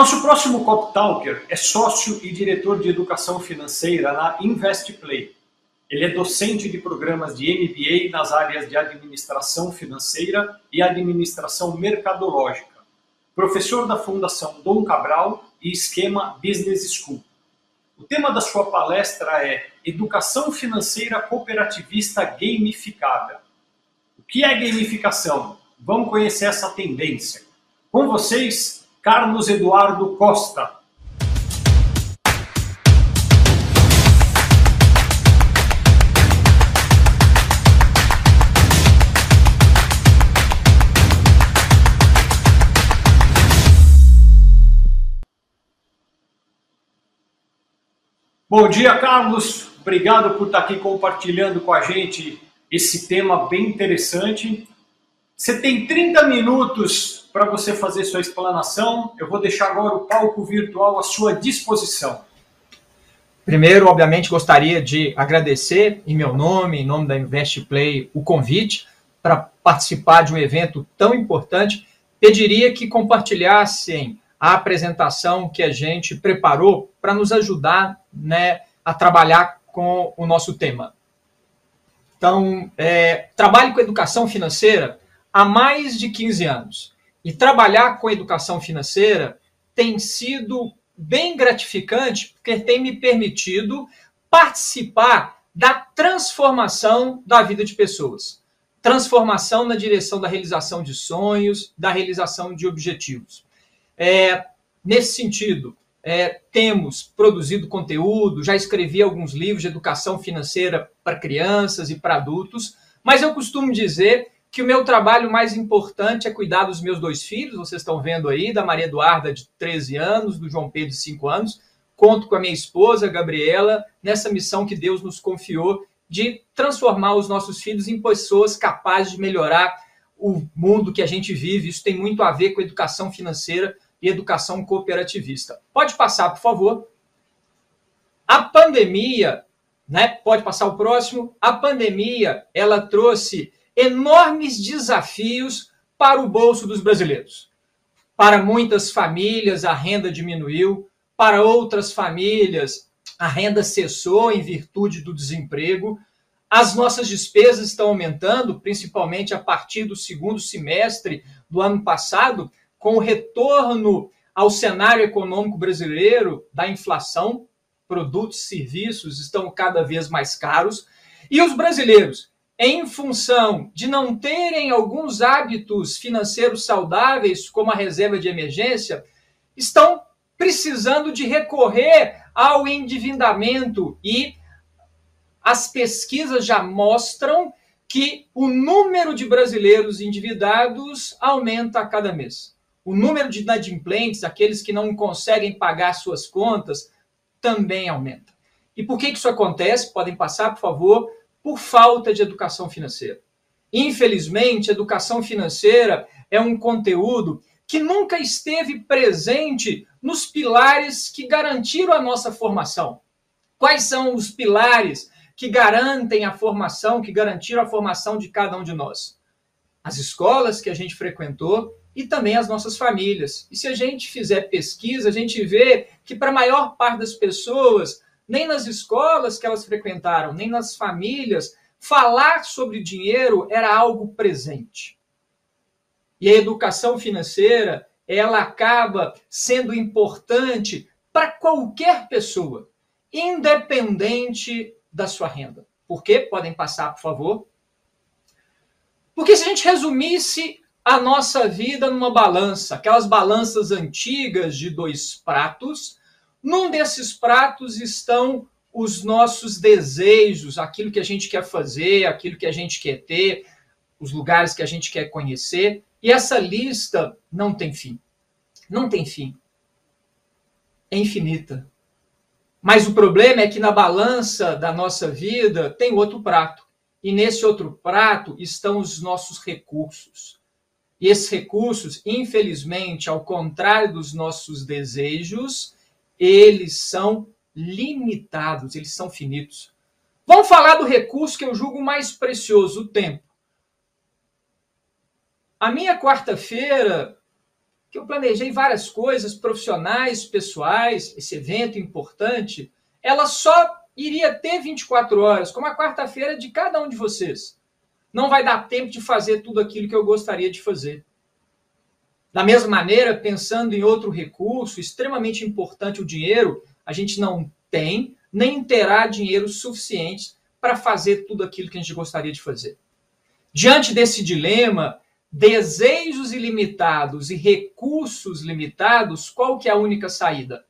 Nosso próximo Cop Talker é sócio e diretor de educação financeira na InvestPlay. Ele é docente de programas de MBA nas áreas de administração financeira e administração mercadológica, professor da Fundação Dom Cabral e Esquema Business School. O tema da sua palestra é Educação Financeira Cooperativista Gamificada. O que é gamificação? Vamos conhecer essa tendência. Com vocês, Carlos Eduardo Costa. Bom dia, Carlos. Obrigado por estar aqui compartilhando com a gente esse tema bem interessante. Você tem 30 minutos para você fazer sua explanação. Eu vou deixar agora o palco virtual à sua disposição. Primeiro, obviamente, gostaria de agradecer em meu nome, em nome da InvestPlay, o convite para participar de um evento tão importante. Pediria que compartilhassem a apresentação que a gente preparou para nos ajudar né, a trabalhar com o nosso tema. Então, é, trabalho com educação financeira há mais de 15 anos. E trabalhar com educação financeira tem sido bem gratificante, porque tem me permitido participar da transformação da vida de pessoas. Transformação na direção da realização de sonhos, da realização de objetivos. É, nesse sentido, é, temos produzido conteúdo, já escrevi alguns livros de educação financeira para crianças e para adultos, mas eu costumo dizer que o meu trabalho mais importante é cuidar dos meus dois filhos, vocês estão vendo aí, da Maria Eduarda, de 13 anos, do João Pedro, de 5 anos. Conto com a minha esposa, Gabriela, nessa missão que Deus nos confiou de transformar os nossos filhos em pessoas capazes de melhorar o mundo que a gente vive. Isso tem muito a ver com educação financeira e educação cooperativista. Pode passar, por favor. A pandemia, né? Pode passar o próximo. A pandemia, ela trouxe enormes desafios para o bolso dos brasileiros. Para muitas famílias, a renda diminuiu, para outras famílias, a renda cessou em virtude do desemprego. As nossas despesas estão aumentando, principalmente a partir do segundo semestre do ano passado, com o retorno ao cenário econômico brasileiro da inflação. Produtos e serviços estão cada vez mais caros. E os brasileiros em função de não terem alguns hábitos financeiros saudáveis, como a reserva de emergência, estão precisando de recorrer ao endividamento e as pesquisas já mostram que o número de brasileiros endividados aumenta a cada mês. O número de inadimplentes, aqueles que não conseguem pagar suas contas, também aumenta. E por que isso acontece? Podem passar, por favor por falta de educação financeira. Infelizmente, educação financeira é um conteúdo que nunca esteve presente nos pilares que garantiram a nossa formação. Quais são os pilares que garantem a formação, que garantiram a formação de cada um de nós? As escolas que a gente frequentou e também as nossas famílias. E se a gente fizer pesquisa, a gente vê que para a maior parte das pessoas, nem nas escolas que elas frequentaram, nem nas famílias, falar sobre dinheiro era algo presente. E a educação financeira, ela acaba sendo importante para qualquer pessoa, independente da sua renda. Por quê? Podem passar, por favor. Porque se a gente resumisse a nossa vida numa balança, aquelas balanças antigas de dois pratos, num desses pratos estão os nossos desejos, aquilo que a gente quer fazer, aquilo que a gente quer ter, os lugares que a gente quer conhecer. E essa lista não tem fim. Não tem fim. É infinita. Mas o problema é que na balança da nossa vida tem outro prato. E nesse outro prato estão os nossos recursos. E esses recursos, infelizmente, ao contrário dos nossos desejos, eles são limitados, eles são finitos. Vamos falar do recurso que eu julgo mais precioso, o tempo. A minha quarta-feira que eu planejei várias coisas profissionais, pessoais, esse evento importante, ela só iria ter 24 horas, como a quarta-feira de cada um de vocês. Não vai dar tempo de fazer tudo aquilo que eu gostaria de fazer. Da mesma maneira, pensando em outro recurso extremamente importante, o dinheiro, a gente não tem nem terá dinheiro suficiente para fazer tudo aquilo que a gente gostaria de fazer. Diante desse dilema, desejos ilimitados e recursos limitados, qual que é a única saída?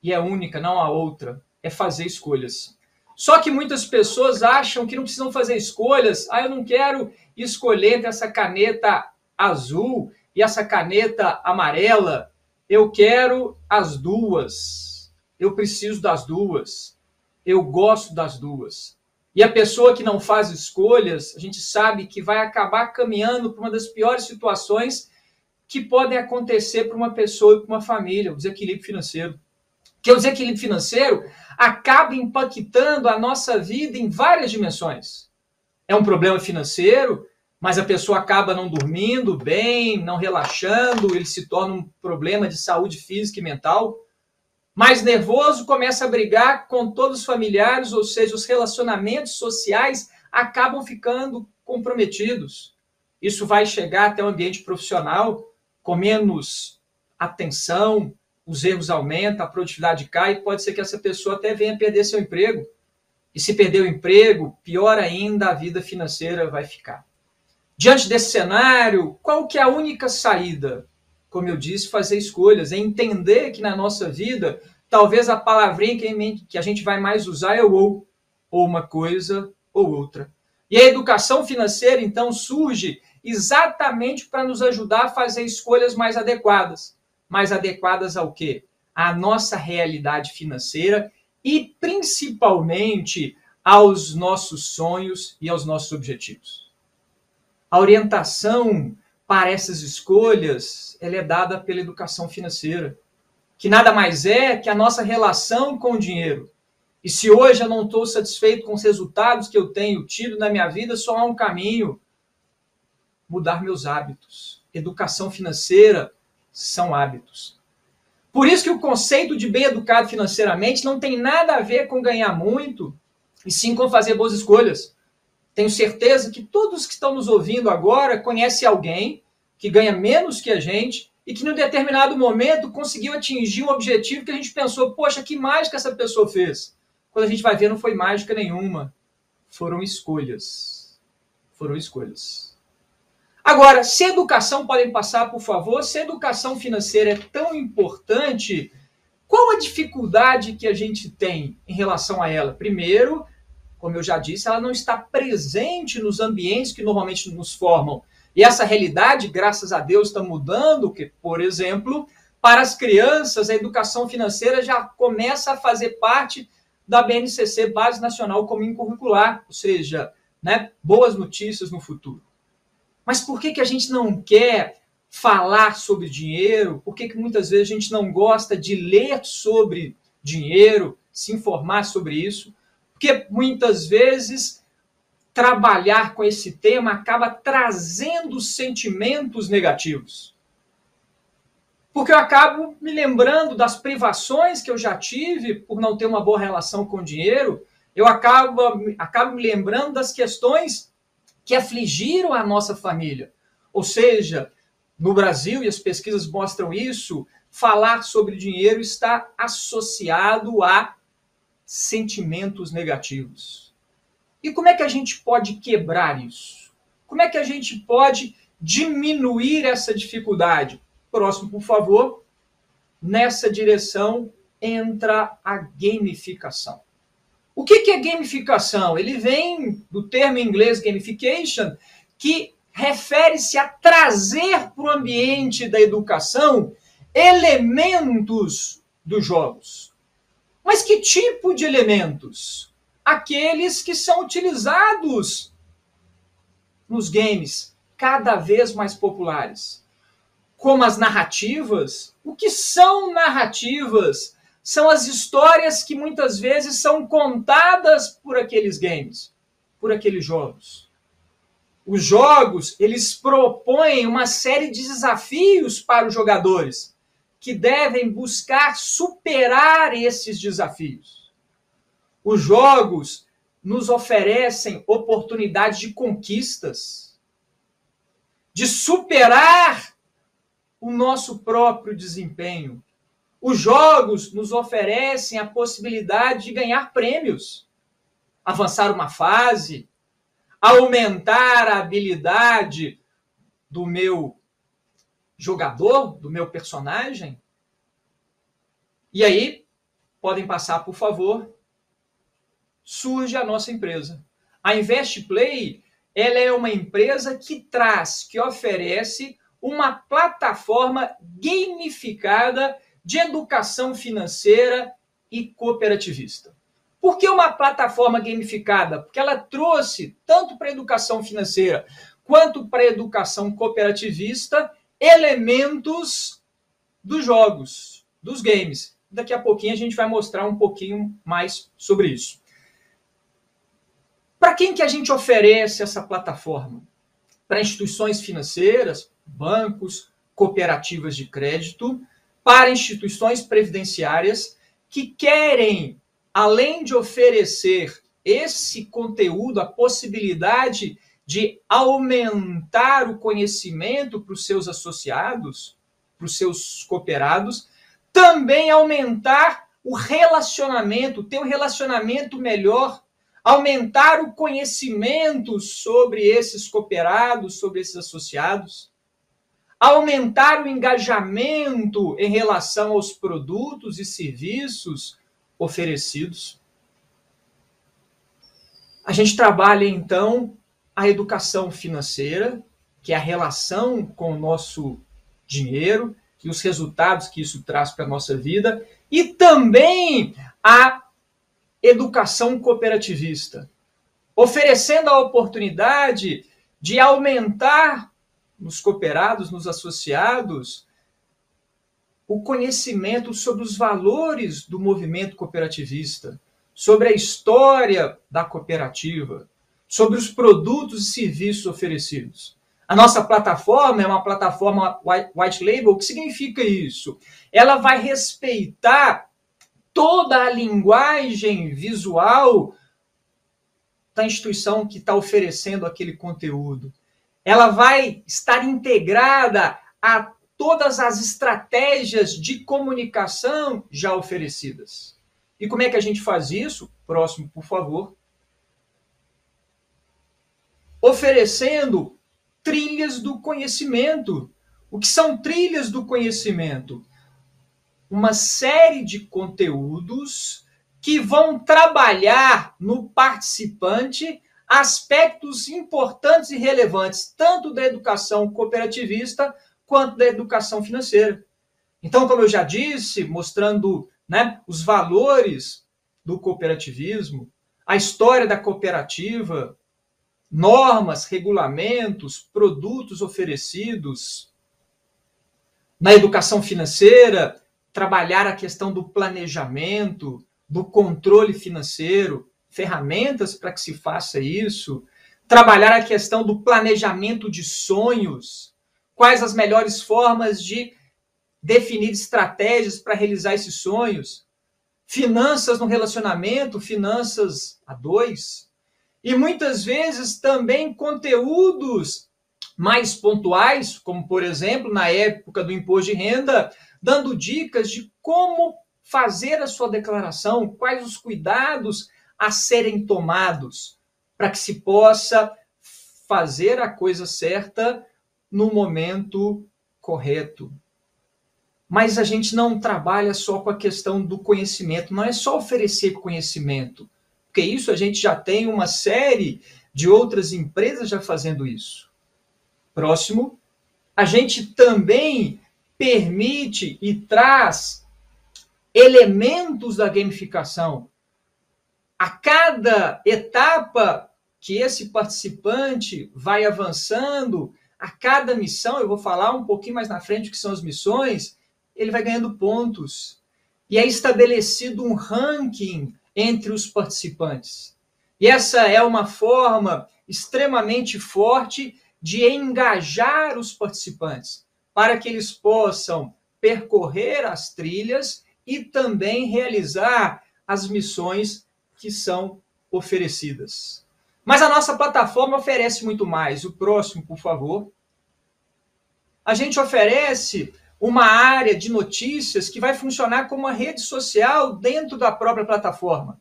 E é única, não há outra, é fazer escolhas. Só que muitas pessoas acham que não precisam fazer escolhas. Ah, eu não quero escolher essa caneta azul e essa caneta amarela. Eu quero as duas. Eu preciso das duas. Eu gosto das duas. E a pessoa que não faz escolhas, a gente sabe que vai acabar caminhando para uma das piores situações que podem acontecer para uma pessoa e para uma família, o desequilíbrio financeiro. Que o desequilíbrio financeiro acaba impactando a nossa vida em várias dimensões. É um problema financeiro, mas a pessoa acaba não dormindo bem, não relaxando, ele se torna um problema de saúde física e mental mais nervoso, começa a brigar com todos os familiares, ou seja, os relacionamentos sociais acabam ficando comprometidos. Isso vai chegar até o ambiente profissional com menos atenção, os erros aumentam, a produtividade cai, e pode ser que essa pessoa até venha perder seu emprego. E se perder o emprego, pior ainda a vida financeira vai ficar. Diante desse cenário, qual que é a única saída? como eu disse, fazer escolhas, é entender que na nossa vida, talvez a palavrinha que a gente vai mais usar é ou, ou uma coisa ou outra. E a educação financeira, então, surge exatamente para nos ajudar a fazer escolhas mais adequadas. Mais adequadas ao quê? À nossa realidade financeira e, principalmente, aos nossos sonhos e aos nossos objetivos. A orientação para essas escolhas, ela é dada pela educação financeira, que nada mais é que a nossa relação com o dinheiro. E se hoje eu não estou satisfeito com os resultados que eu tenho tido na minha vida, só há um caminho: mudar meus hábitos. Educação financeira são hábitos. Por isso que o conceito de bem educado financeiramente não tem nada a ver com ganhar muito, e sim com fazer boas escolhas. Tenho certeza que todos que estão nos ouvindo agora conhecem alguém que ganha menos que a gente e que, em um determinado momento, conseguiu atingir um objetivo que a gente pensou, poxa, que mágica essa pessoa fez. Quando a gente vai ver, não foi mágica nenhuma. Foram escolhas. Foram escolhas. Agora, se educação podem passar, por favor, se educação financeira é tão importante, qual a dificuldade que a gente tem em relação a ela? Primeiro, como eu já disse, ela não está presente nos ambientes que normalmente nos formam. E essa realidade, graças a Deus, está mudando, que, por exemplo, para as crianças, a educação financeira já começa a fazer parte da BNCC, Base Nacional Comum Curricular, ou seja, né, boas notícias no futuro. Mas por que, que a gente não quer falar sobre dinheiro? Por que, que muitas vezes a gente não gosta de ler sobre dinheiro, se informar sobre isso? Porque muitas vezes trabalhar com esse tema acaba trazendo sentimentos negativos. Porque eu acabo me lembrando das privações que eu já tive por não ter uma boa relação com o dinheiro, eu acabo, acabo me lembrando das questões que afligiram a nossa família. Ou seja, no Brasil, e as pesquisas mostram isso, falar sobre dinheiro está associado a sentimentos negativos. E como é que a gente pode quebrar isso? Como é que a gente pode diminuir essa dificuldade? Próximo, por favor. Nessa direção entra a gamificação. O que é gamificação? Ele vem do termo em inglês gamification, que refere-se a trazer para o ambiente da educação elementos dos jogos. Mas que tipo de elementos? Aqueles que são utilizados nos games, cada vez mais populares. Como as narrativas. O que são narrativas? São as histórias que muitas vezes são contadas por aqueles games, por aqueles jogos. Os jogos, eles propõem uma série de desafios para os jogadores, que devem buscar superar esses desafios. Os jogos nos oferecem oportunidades de conquistas, de superar o nosso próprio desempenho. Os jogos nos oferecem a possibilidade de ganhar prêmios, avançar uma fase, aumentar a habilidade do meu jogador, do meu personagem. E aí, podem passar, por favor, surge a nossa empresa. A Investplay, ela é uma empresa que traz, que oferece uma plataforma gamificada de educação financeira e cooperativista. Por que uma plataforma gamificada? Porque ela trouxe, tanto para a educação financeira quanto para a educação cooperativista, elementos dos jogos, dos games. Daqui a pouquinho a gente vai mostrar um pouquinho mais sobre isso. Para quem que a gente oferece essa plataforma? Para instituições financeiras, bancos, cooperativas de crédito, para instituições previdenciárias que querem além de oferecer esse conteúdo, a possibilidade de aumentar o conhecimento para os seus associados, para os seus cooperados, também aumentar o relacionamento, ter um relacionamento melhor, aumentar o conhecimento sobre esses cooperados, sobre esses associados, aumentar o engajamento em relação aos produtos e serviços oferecidos. A gente trabalha então a educação financeira, que é a relação com o nosso dinheiro e os resultados que isso traz para a nossa vida, e também a educação cooperativista, oferecendo a oportunidade de aumentar nos cooperados, nos associados, o conhecimento sobre os valores do movimento cooperativista, sobre a história da cooperativa, sobre os produtos e serviços oferecidos. A nossa plataforma é uma plataforma white label. O que significa isso? Ela vai respeitar toda a linguagem visual da instituição que está oferecendo aquele conteúdo. Ela vai estar integrada a todas as estratégias de comunicação já oferecidas. E como é que a gente faz isso? Próximo, por favor. Oferecendo trilhas do conhecimento. O que são trilhas do conhecimento? Uma série de conteúdos que vão trabalhar no participante aspectos importantes e relevantes, tanto da educação cooperativista quanto da educação financeira. Então, como eu já disse, mostrando né, os valores do cooperativismo, a história da cooperativa, normas, regulamentos, produtos oferecidos. Na educação financeira, trabalhar a questão do planejamento, do controle financeiro, ferramentas para que se faça isso. Trabalhar a questão do planejamento de sonhos, quais as melhores formas de definir estratégias para realizar esses sonhos, finanças no relacionamento, finanças a dois, e muitas vezes também conteúdos mais pontuais, como por exemplo, na época do imposto de renda, dando dicas de como fazer a sua declaração, quais os cuidados a serem tomados para que se possa fazer a coisa certa no momento correto. Mas a gente não trabalha só com a questão do conhecimento, não é só oferecer conhecimento, porque isso a gente já tem uma série de outras empresas já fazendo isso. Próximo, a gente também permite e traz elementos da gamificação. A cada etapa que esse participante vai avançando, a cada missão, eu vou falar um pouquinho mais na frente o que são as missões, ele vai ganhando pontos. E é estabelecido um ranking entre os participantes. E essa é uma forma extremamente forte de engajar os participantes, para que eles possam percorrer as trilhas e também realizar as missões que são oferecidas. Mas a nossa plataforma oferece muito mais. O próximo, por favor. A gente oferece uma área de notícias que vai funcionar como uma rede social dentro da própria plataforma.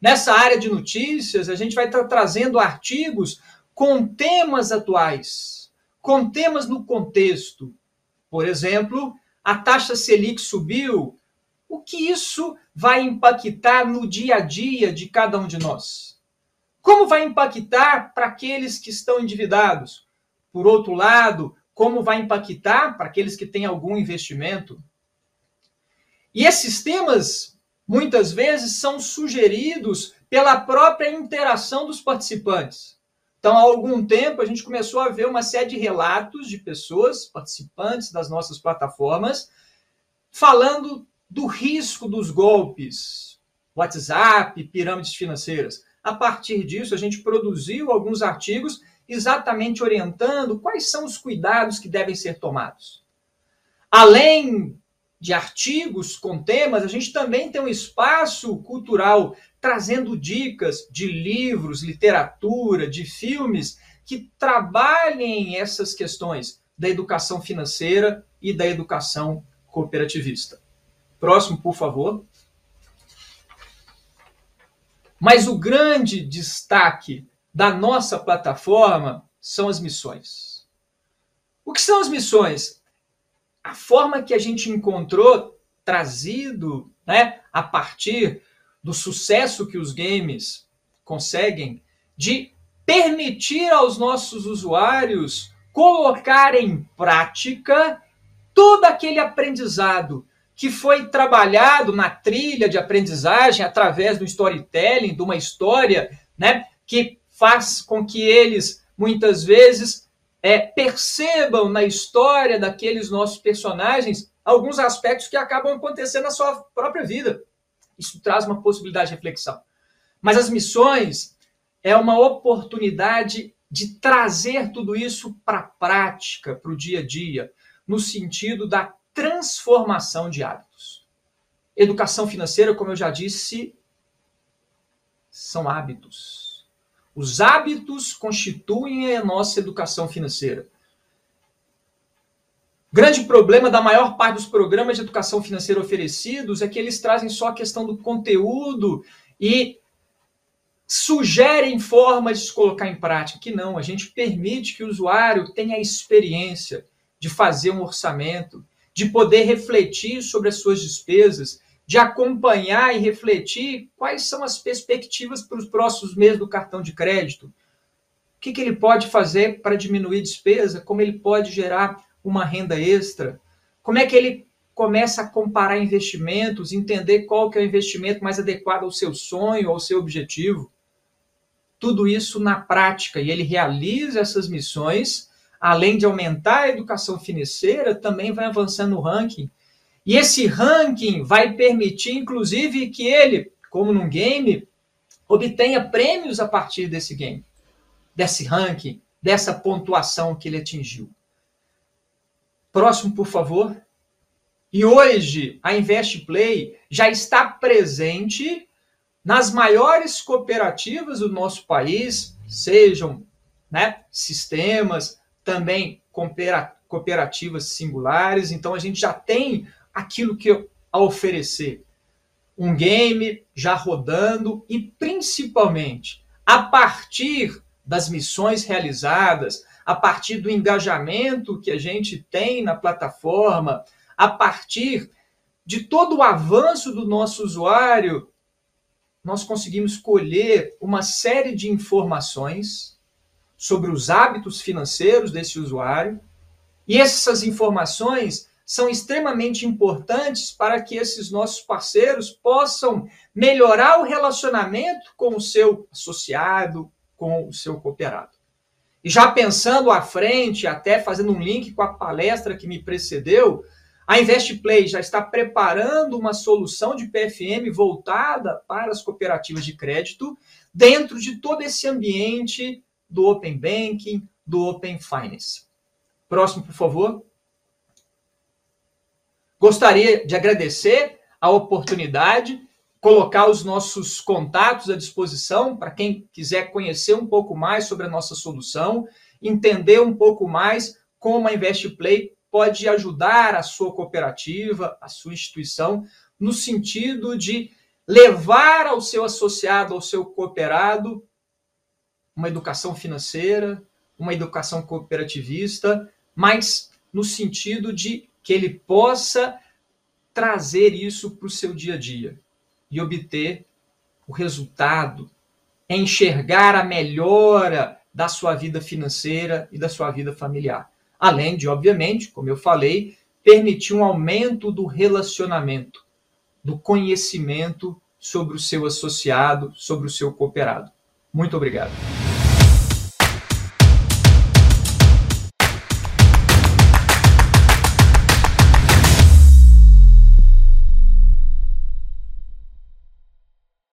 Nessa área de notícias, a gente vai estar trazendo artigos com temas atuais, com temas no contexto. Por exemplo, a taxa Selic subiu. O que isso vai impactar no dia a dia de cada um de nós? Como vai impactar para aqueles que estão endividados? Por outro lado, como vai impactar para aqueles que têm algum investimento? E esses temas, muitas vezes, são sugeridos pela própria interação dos participantes. Então, há algum tempo, a gente começou a ver uma série de relatos de pessoas, participantes das nossas plataformas, falando do risco dos golpes, WhatsApp, pirâmides financeiras. A partir disso, a gente produziu alguns artigos exatamente orientando quais são os cuidados que devem ser tomados. Além de artigos com temas, a gente também tem um espaço cultural trazendo dicas de livros, literatura, de filmes que trabalhem essas questões da educação financeira e da educação cooperativista. Próximo, por favor. Mas o grande destaque da nossa plataforma são as missões. O que são as missões? A forma que a gente encontrou trazido né, a partir do sucesso que os games conseguem de permitir aos nossos usuários colocar em prática todo aquele aprendizado que foi trabalhado na trilha de aprendizagem através do storytelling, de uma história, né, que faz com que eles muitas vezes é, percebam na história daqueles nossos personagens alguns aspectos que acabam acontecendo na sua própria vida. Isso traz uma possibilidade de reflexão. Mas as missões é uma oportunidade de trazer tudo isso para a prática, para o dia a dia, no sentido da transformação de hábitos. Educação financeira, como eu já disse, são hábitos. Os hábitos constituem a nossa educação financeira. Grande problema da maior parte dos programas de educação financeira oferecidos é que eles trazem só a questão do conteúdo e sugerem formas de se colocar em prática. Que não, a gente permite que o usuário tenha a experiência de fazer um orçamento, de poder refletir sobre as suas despesas, de acompanhar e refletir quais são as perspectivas para os próximos meses do cartão de crédito. O que, que ele pode fazer para diminuir despesa? Como ele pode gerar uma renda extra? Como é que ele começa a comparar investimentos, entender qual que é o investimento mais adequado ao seu sonho, ao seu objetivo? Tudo isso na prática, e ele realiza essas missões, além de aumentar a educação financeira, também vai avançando no ranking. E esse ranking vai permitir, inclusive, que ele, como num game, obtenha prêmios a partir desse game, desse ranking, dessa pontuação que ele atingiu. Próximo, por favor. E hoje a Invest Play já está presente nas maiores cooperativas do nosso país, sejam né, sistemas, também cooperativas singulares. Então a gente já tem aquilo que a oferecer. Um game já rodando e principalmente a partir das missões realizadas, a partir do engajamento que a gente tem na plataforma, a partir de todo o avanço do nosso usuário, nós conseguimos colher uma série de informações sobre os hábitos financeiros desse usuário, e essas informações são extremamente importantes para que esses nossos parceiros possam melhorar o relacionamento com o seu associado, com o seu cooperado. E já pensando à frente, até fazendo um link com a palestra que me precedeu, a Investplay já está preparando uma solução de PFM voltada para as cooperativas de crédito dentro de todo esse ambiente do Open Banking, do Open Finance. Próximo, por favor. Gostaria de agradecer a oportunidade, colocar os nossos contatos à disposição para quem quiser conhecer um pouco mais sobre a nossa solução, entender um pouco mais como a InvestPlay pode ajudar a sua cooperativa, a sua instituição, no sentido de levar ao seu associado, ao seu cooperado, uma educação financeira, uma educação cooperativista, mas no sentido de que ele possa trazer isso para o seu dia a dia e obter o resultado, enxergar a melhora da sua vida financeira e da sua vida familiar. Além de, obviamente, como eu falei, permitir um aumento do relacionamento, do conhecimento sobre o seu associado, sobre o seu cooperado. Muito obrigado.